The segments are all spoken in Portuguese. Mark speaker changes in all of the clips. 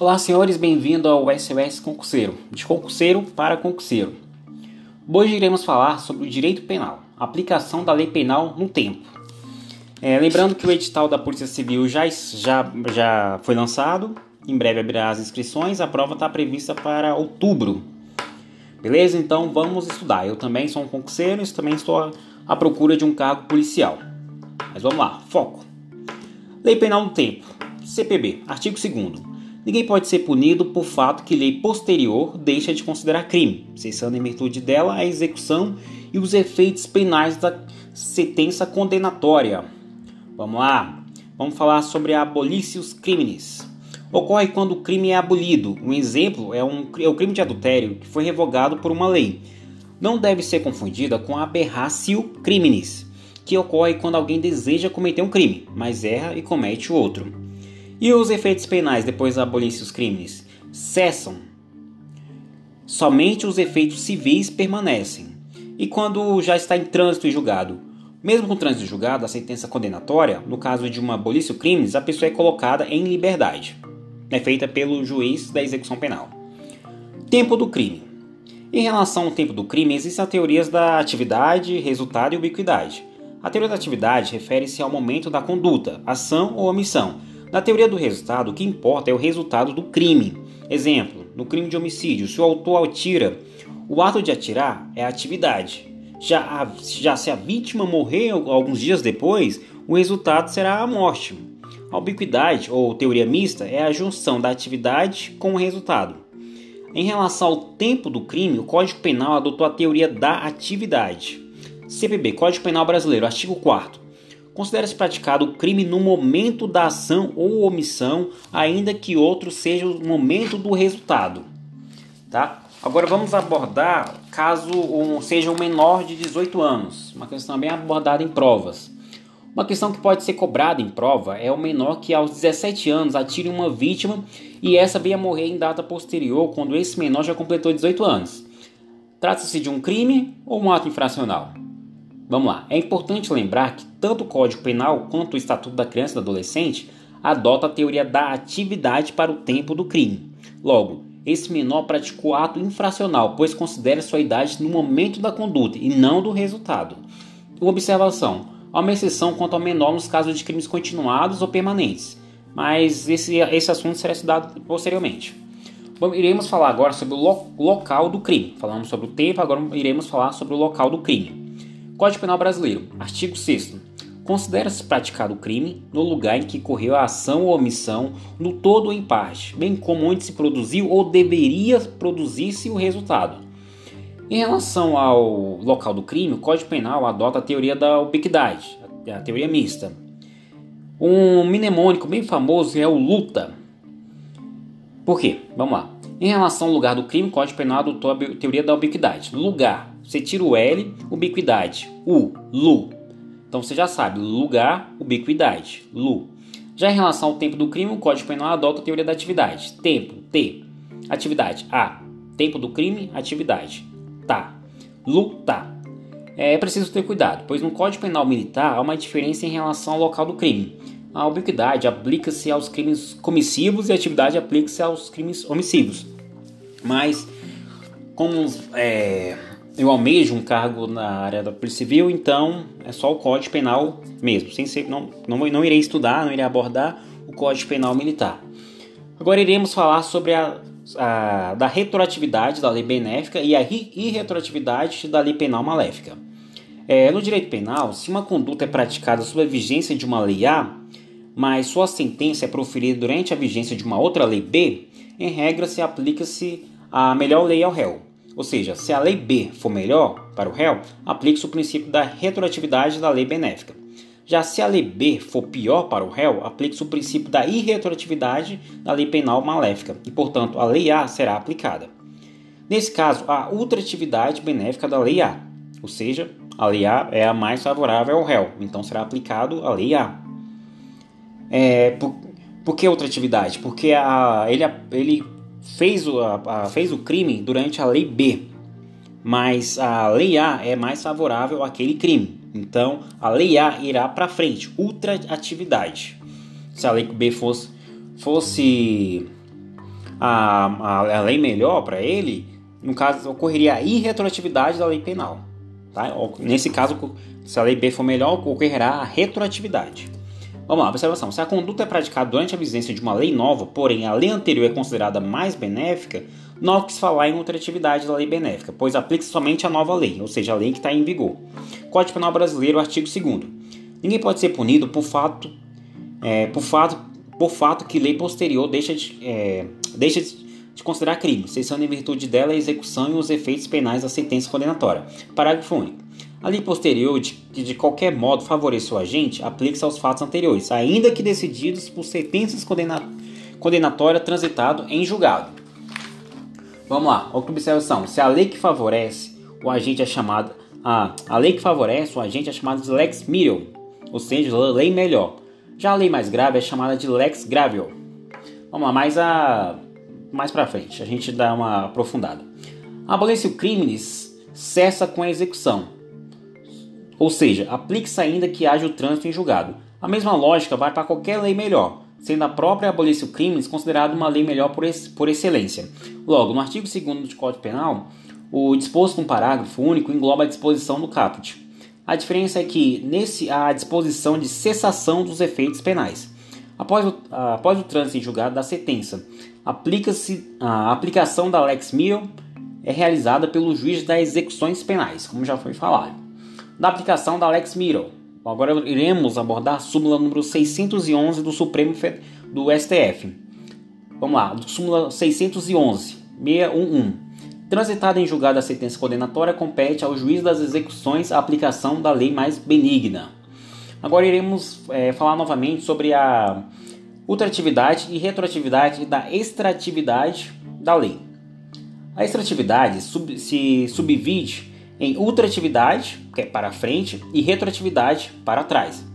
Speaker 1: Olá, senhores, bem-vindo ao SOS Concurseiro, de concurseiro para concurseiro. Hoje iremos falar sobre o direito penal, aplicação da lei penal no tempo. É, lembrando que o edital da Polícia Civil já, já, já foi lançado, em breve abrirá as inscrições, a prova está prevista para outubro. Beleza? Então vamos estudar. Eu também sou um concurseiro e também estou à procura de um cargo policial. Mas vamos lá, foco. Lei Penal no Tempo, CPB, artigo 2 Ninguém pode ser punido por fato que lei posterior deixa de considerar crime, cessando em virtude dela a execução e os efeitos penais da sentença condenatória. Vamos lá, vamos falar sobre a abolicius criminis. Ocorre quando o crime é abolido. Um exemplo é, um, é o crime de adultério que foi revogado por uma lei. Não deve ser confundida com a aberratio criminis, que ocorre quando alguém deseja cometer um crime, mas erra e comete outro. E os efeitos penais depois da abolição dos crimes? Cessam. Somente os efeitos civis permanecem. E quando já está em trânsito e julgado? Mesmo com trânsito e julgado, a sentença condenatória, no caso de uma abolição crimes, a pessoa é colocada em liberdade. É feita pelo juiz da execução penal. Tempo do crime. Em relação ao tempo do crime, existem as teorias da atividade, resultado e ubiquidade. A teoria da atividade refere-se ao momento da conduta, ação ou omissão, na teoria do resultado, o que importa é o resultado do crime. Exemplo: no crime de homicídio, se o autor atira, o ato de atirar é a atividade. Já, a, já se a vítima morrer alguns dias depois, o resultado será a morte. A ubiquidade, ou teoria mista, é a junção da atividade com o resultado. Em relação ao tempo do crime, o Código Penal adotou a teoria da atividade. CPB, Código Penal Brasileiro, artigo 4 Considera-se praticado o crime no momento da ação ou omissão, ainda que outro seja o momento do resultado. Tá? Agora vamos abordar caso um, seja um menor de 18 anos, uma questão bem abordada em provas. Uma questão que pode ser cobrada em prova é o menor que aos 17 anos atire uma vítima e essa venha morrer em data posterior, quando esse menor já completou 18 anos. Trata-se de um crime ou um ato infracional? Vamos lá. É importante lembrar que tanto o Código Penal quanto o Estatuto da Criança e do Adolescente adota a teoria da atividade para o tempo do crime. Logo, esse menor praticou ato infracional, pois considera sua idade no momento da conduta e não do resultado. Observação: há uma exceção quanto ao menor nos casos de crimes continuados ou permanentes, mas esse, esse assunto será estudado posteriormente. Bom, iremos falar agora sobre o lo local do crime. Falamos sobre o tempo, agora iremos falar sobre o local do crime. Código Penal Brasileiro, artigo 6 Considera-se praticado o crime no lugar em que ocorreu a ação ou omissão, no todo ou em parte, bem como onde se produziu ou deveria produzir-se o resultado. Em relação ao local do crime, o Código Penal adota a teoria da ubiquidade, a teoria mista. Um mnemônico bem famoso é o luta. Por quê? Vamos lá. Em relação ao lugar do crime, o Código Penal adotou a teoria da ubiquidade. Lugar, você tira o L, ubiquidade. U, lu. Então você já sabe, lugar, ubiquidade, lu. Já em relação ao tempo do crime, o Código Penal adota a teoria da atividade. Tempo, T. Atividade, A. Tempo do crime, atividade. Tá. Lutar. É preciso ter cuidado, pois no Código Penal Militar há uma diferença em relação ao local do crime. A ubiquidade aplica-se aos crimes comissivos e a atividade aplica-se aos crimes omissivos. Mas, como é, eu almejo um cargo na área da Polícia Civil, então é só o Código Penal mesmo. Sem ser, não, não, não irei estudar, não irei abordar o Código Penal Militar. Agora iremos falar sobre a, a da retroatividade da lei benéfica e a irretroatividade da lei penal maléfica. É, no direito penal, se uma conduta é praticada sob a vigência de uma lei A, mas sua sentença é proferida durante a vigência de uma outra lei B, em regra se aplica-se a melhor lei ao réu. Ou seja, se a lei B for melhor para o réu, aplica-se o princípio da retroatividade da lei benéfica. Já se a lei B for pior para o réu, aplica-se o princípio da irretroatividade da lei penal maléfica e, portanto, a lei A será aplicada. Nesse caso, a ultratividade benéfica da lei A, ou seja, a lei A é a mais favorável ao réu, então será aplicado a lei A. É, por, por que ultratividade? Porque a, ele, ele fez o, a, a, fez o crime durante a lei B, mas a lei A é mais favorável àquele crime. Então a lei A irá para frente, ultra atividade. Se a lei B fosse, fosse a, a, a lei melhor para ele, no caso, ocorreria a irretroatividade da lei penal. Tá? Nesse caso, se a lei B for melhor, ocorrerá a retroatividade. Vamos lá, observação. Se a conduta é praticada durante a vigência de uma lei nova, porém a lei anterior é considerada mais benéfica, não quis falar em ultratividade da lei benéfica, pois aplica-se somente a nova lei, ou seja, a lei que está em vigor. Código Penal Brasileiro, artigo 2 Ninguém pode ser punido por fato, é, por fato, por fato que lei posterior deixa de, é, deixa de considerar crime, cessando em virtude dela a execução e os efeitos penais da sentença condenatória. Parágrafo único. A lei posterior, de, que de qualquer modo favoreceu o agente, aplica-se aos fatos anteriores, ainda que decididos por sentenças condena condenatórias transitado em julgado. Vamos lá, observação. Se a lei que favorece o agente é chamada. A, a lei que favorece o agente é chamada de lex mirior, ou seja, lei melhor. Já a lei mais grave é chamada de lex gravior. Vamos lá, mais, a, mais pra frente, a gente dá uma aprofundada. Abolece o crimes cessa com a execução ou seja, aplique-se ainda que haja o trânsito em julgado. A mesma lógica vai para qualquer lei melhor, sendo a própria abolição crimes considerada uma lei melhor por, ex por excelência. Logo, no artigo 2 do Código Penal, o disposto no parágrafo único engloba a disposição do caput. A diferença é que nesse há a disposição de cessação dos efeitos penais. Após o, após o trânsito em julgado da sentença, aplica-se a aplicação da Lex Mio é realizada pelo juiz das execuções penais, como já foi falado da aplicação da Lex Miro. Agora iremos abordar a súmula número 611 do Supremo do STF. Vamos lá, súmula 611, 611. Transitada em julgado a sentença condenatória, compete ao juiz das execuções a aplicação da lei mais benigna. Agora iremos é, falar novamente sobre a ultratividade e retroatividade da extratividade da lei. A extratividade sub, se subdivide em ultratividade, que é para frente, e retroatividade, para trás.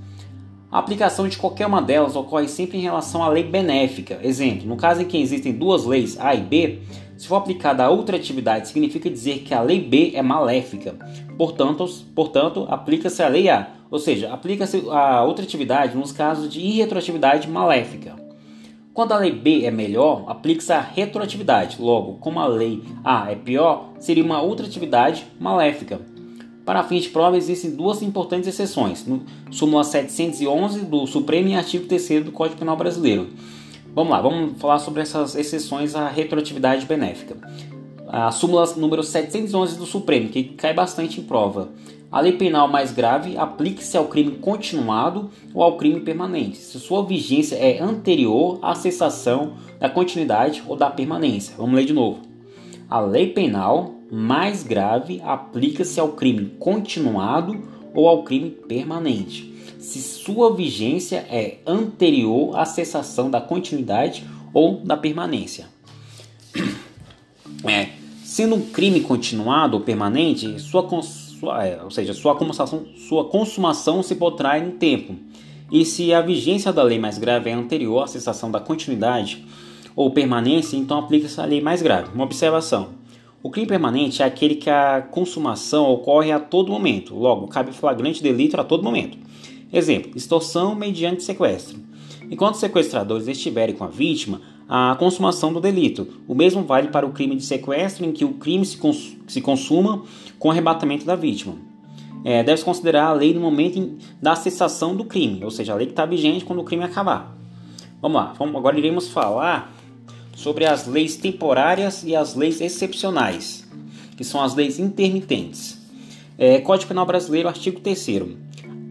Speaker 1: A aplicação de qualquer uma delas ocorre sempre em relação à lei benéfica. Exemplo, no caso em que existem duas leis A e B, se for aplicada a ultratividade, significa dizer que a lei B é maléfica. Portanto, portanto aplica-se a lei A, ou seja, aplica-se a ultratividade nos casos de irretroatividade maléfica. Quando a lei B é melhor, aplica-se a retroatividade. Logo, como a lei A é pior, seria uma ultratividade maléfica. Para fins de prova, existem duas importantes exceções, no súmula 711 do Supremo e artigo 3 do Código Penal Brasileiro. Vamos lá, vamos falar sobre essas exceções à retroatividade benéfica. A súmula número 711 do Supremo, que cai bastante em prova. A lei penal mais grave aplica-se ao crime continuado ou ao crime permanente, se sua vigência é anterior à cessação da continuidade ou da permanência. Vamos ler de novo. A lei penal mais grave aplica-se ao crime continuado ou ao crime permanente, se sua vigência é anterior à cessação da continuidade ou da permanência. É, sendo um crime continuado ou permanente, sua é, ou seja, sua consumação, sua consumação se protrai no tempo. E se a vigência da lei mais grave é anterior à cessação da continuidade ou permanência, então aplica-se a lei mais grave. Uma observação: o crime permanente é aquele que a consumação ocorre a todo momento, logo, cabe flagrante delito a todo momento. Exemplo: extorsão mediante sequestro. Enquanto os sequestradores estiverem com a vítima, a consumação do delito. O mesmo vale para o crime de sequestro, em que o crime se, cons se consuma com arrebatamento da vítima. É, Deve-se considerar a lei no momento da cessação do crime, ou seja, a lei que está vigente quando o crime acabar. Vamos lá, vamos, agora iremos falar sobre as leis temporárias e as leis excepcionais, que são as leis intermitentes. É, Código Penal Brasileiro, artigo 3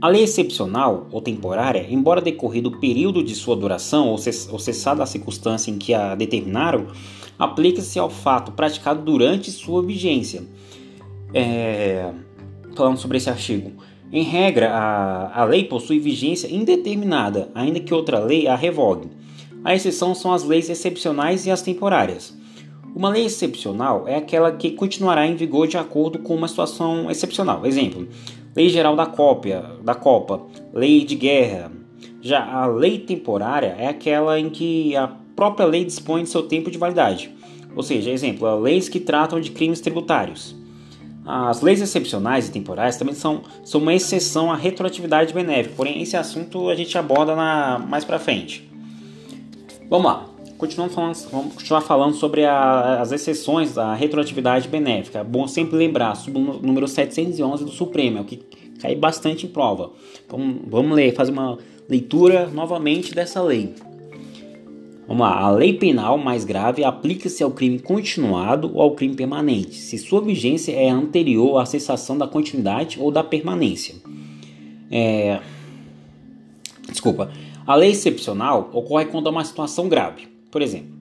Speaker 1: a lei excepcional ou temporária, embora decorrido o período de sua duração ou cessada a circunstância em que a determinaram, aplica-se ao fato praticado durante sua vigência. É, falando sobre esse artigo. Em regra, a, a lei possui vigência indeterminada, ainda que outra lei a revogue. A exceção são as leis excepcionais e as temporárias. Uma lei excepcional é aquela que continuará em vigor de acordo com uma situação excepcional. Exemplo: Lei Geral da Cópia, da Copa, Lei de Guerra. Já a lei temporária é aquela em que a própria lei dispõe de seu tempo de validade. Ou seja, exemplo, leis que tratam de crimes tributários. As leis excepcionais e temporais também são, são uma exceção à retroatividade benéfica, porém esse assunto a gente aborda na, mais para frente. Vamos lá. Continuando falando, vamos continuar falando sobre a, as exceções da retroatividade benéfica. É bom sempre lembrar, sobre o número 711 do Supremo, é o que cai bastante em prova. Então, vamos ler, fazer uma leitura novamente dessa lei. Vamos lá. A lei penal mais grave aplica-se ao crime continuado ou ao crime permanente, se sua vigência é anterior à cessação da continuidade ou da permanência. É... Desculpa. A lei excepcional ocorre quando há uma situação grave. Por exemplo,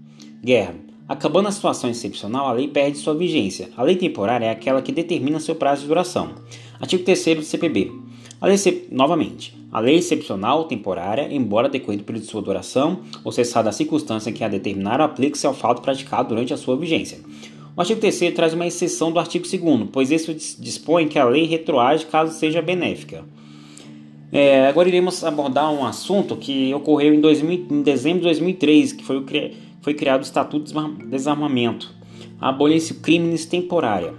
Speaker 1: guerra. Acabando a situação excepcional, a lei perde sua vigência. A lei temporária é aquela que determina seu prazo de duração. Artigo 3 do CPB. A lei, novamente, a lei excepcional temporária, embora decorrido período de sua duração ou cessada a circunstância que a determinar, aplica-se ao fato praticado durante a sua vigência. O artigo 3 traz uma exceção do artigo 2 pois esse dispõe que a lei retroage caso seja benéfica. É, agora iremos abordar um assunto que ocorreu em, 2000, em dezembro de 2003, que foi, o, foi criado o Estatuto de Desarmamento. Abolice crimes temporária.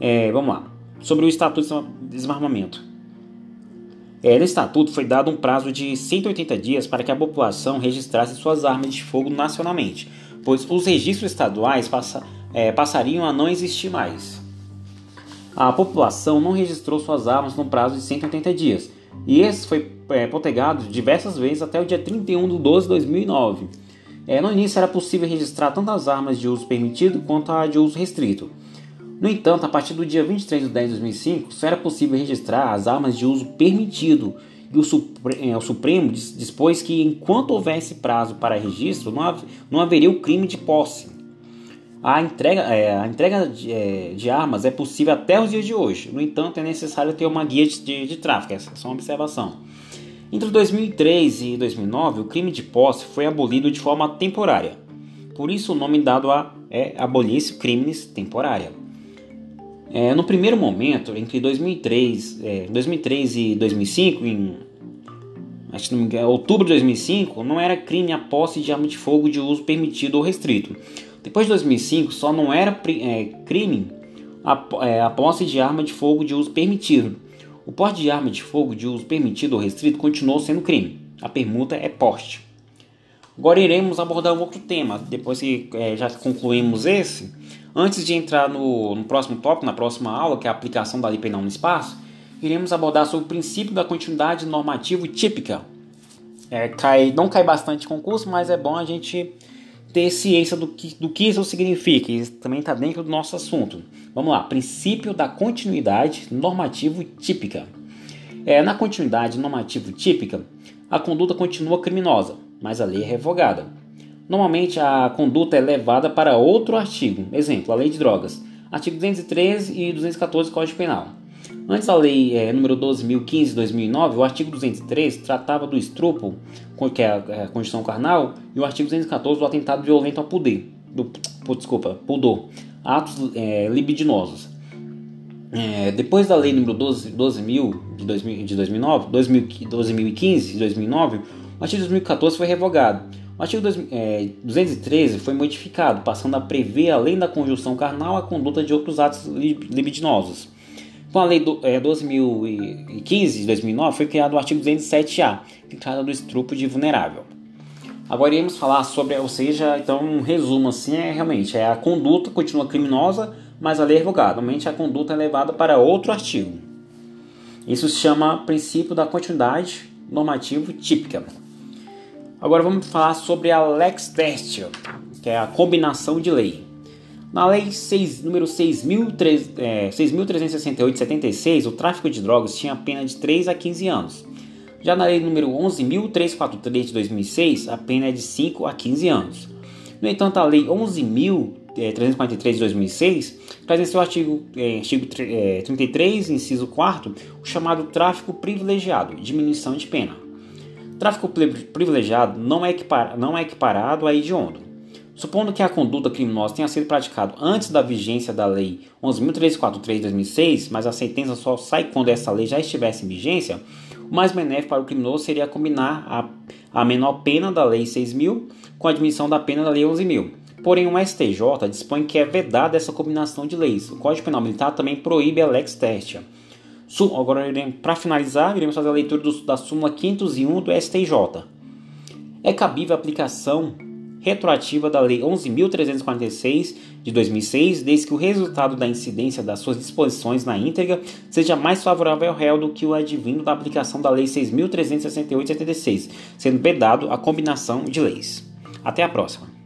Speaker 1: É, vamos lá. Sobre o Estatuto de Desarmamento. É, no Estatuto foi dado um prazo de 180 dias para que a população registrasse suas armas de fogo nacionalmente, pois os registros estaduais passa, é, passariam a não existir mais. A população não registrou suas armas no prazo de 180 dias, e esse foi é, potegado diversas vezes até o dia 31 de 12 de 2009. É, no início era possível registrar tanto as armas de uso permitido quanto a de uso restrito. No entanto, a partir do dia 23 de 10 de 2005, só era possível registrar as armas de uso permitido e o, Supre é, o Supremo dispôs que, enquanto houvesse prazo para registro, não haveria o crime de posse. A entrega, é, a entrega de, é, de, armas é possível até os dias de hoje. No entanto, é necessário ter uma guia de, de, de tráfico. Essa é só uma observação. Entre 2003 e 2009, o crime de posse foi abolido de forma temporária. Por isso, o nome dado a é abolir crimes temporária. É, no primeiro momento, entre 2003, é, 2003 e 2005, em acho que engano, outubro de 2005, não era crime a posse de arma de fogo de uso permitido ou restrito. Depois de 2005, só não era é, crime a, é, a posse de arma de fogo de uso permitido. O porte de arma de fogo de uso permitido ou restrito continuou sendo crime. A permuta é porte. Agora iremos abordar um outro tema. Depois que é, já concluímos esse, antes de entrar no, no, próximo tópico, na próxima aula, que é a aplicação da lei penal no espaço, iremos abordar sobre o princípio da continuidade normativo típica. É, cai, não cai bastante concurso, mas é bom a gente ter ciência do que, do que isso significa, isso também está dentro do nosso assunto. Vamos lá, princípio da continuidade normativo típica. É, na continuidade normativo típica, a conduta continua criminosa, mas a lei é revogada. Normalmente a conduta é levada para outro artigo, exemplo, a lei de drogas, artigo 213 e 214 do Código Penal. Antes da lei é, número 12.015 de 2009, o artigo 203 tratava do estupro, que é a, é a condição carnal, e o artigo 214 do atentado violento ao poder, do, desculpa, pudor, atos é, libidinosos. É, depois da lei número 12.000 12 de, 2000, de 2009, 12.015 de 2009, o artigo 2014 foi revogado. O artigo 213 é, foi modificado, passando a prever, além da conjunção carnal, a conduta de outros atos libidinosos. Com a Lei do, é, 2015 de 2009 foi criado o artigo 207A, que trata do estrupo de vulnerável. Agora iremos falar sobre, ou seja, então um resumo assim é realmente é a conduta continua criminosa, mas a lei é revogada. Normalmente a conduta é levada para outro artigo. Isso se chama princípio da continuidade normativo típica. Agora vamos falar sobre a lex tertia, que é a combinação de lei. Na Lei 6, número 6.368 de 76, o tráfico de drogas tinha pena de 3 a 15 anos. Já na Lei número 11.343 de 2006, a pena é de 5 a 15 anos. No entanto, a Lei 11.343 de 2006 traz em seu artigo, é, artigo 33, é, inciso 4, o chamado tráfico privilegiado, diminuição de pena. Tráfico privilegiado não é, não é equiparado a hediondo Supondo que a conduta criminosa tenha sido praticada antes da vigência da Lei 11.343 de 2006, mas a sentença só sai quando essa lei já estivesse em vigência, o mais benéfico para o criminoso seria combinar a, a menor pena da Lei 6.000 com a admissão da pena da Lei 11.000. Porém, o STJ dispõe que é vedada essa combinação de leis. O Código Penal Militar também proíbe a lex tertia. Agora, para finalizar, iremos fazer a leitura do, da súmula 501 do STJ. É cabível a aplicação retroativa da Lei 11.346 de 2006, desde que o resultado da incidência das suas disposições na íntegra seja mais favorável ao réu do que o advindo da aplicação da Lei 6.368 de 76, sendo vedado a combinação de leis. Até a próxima!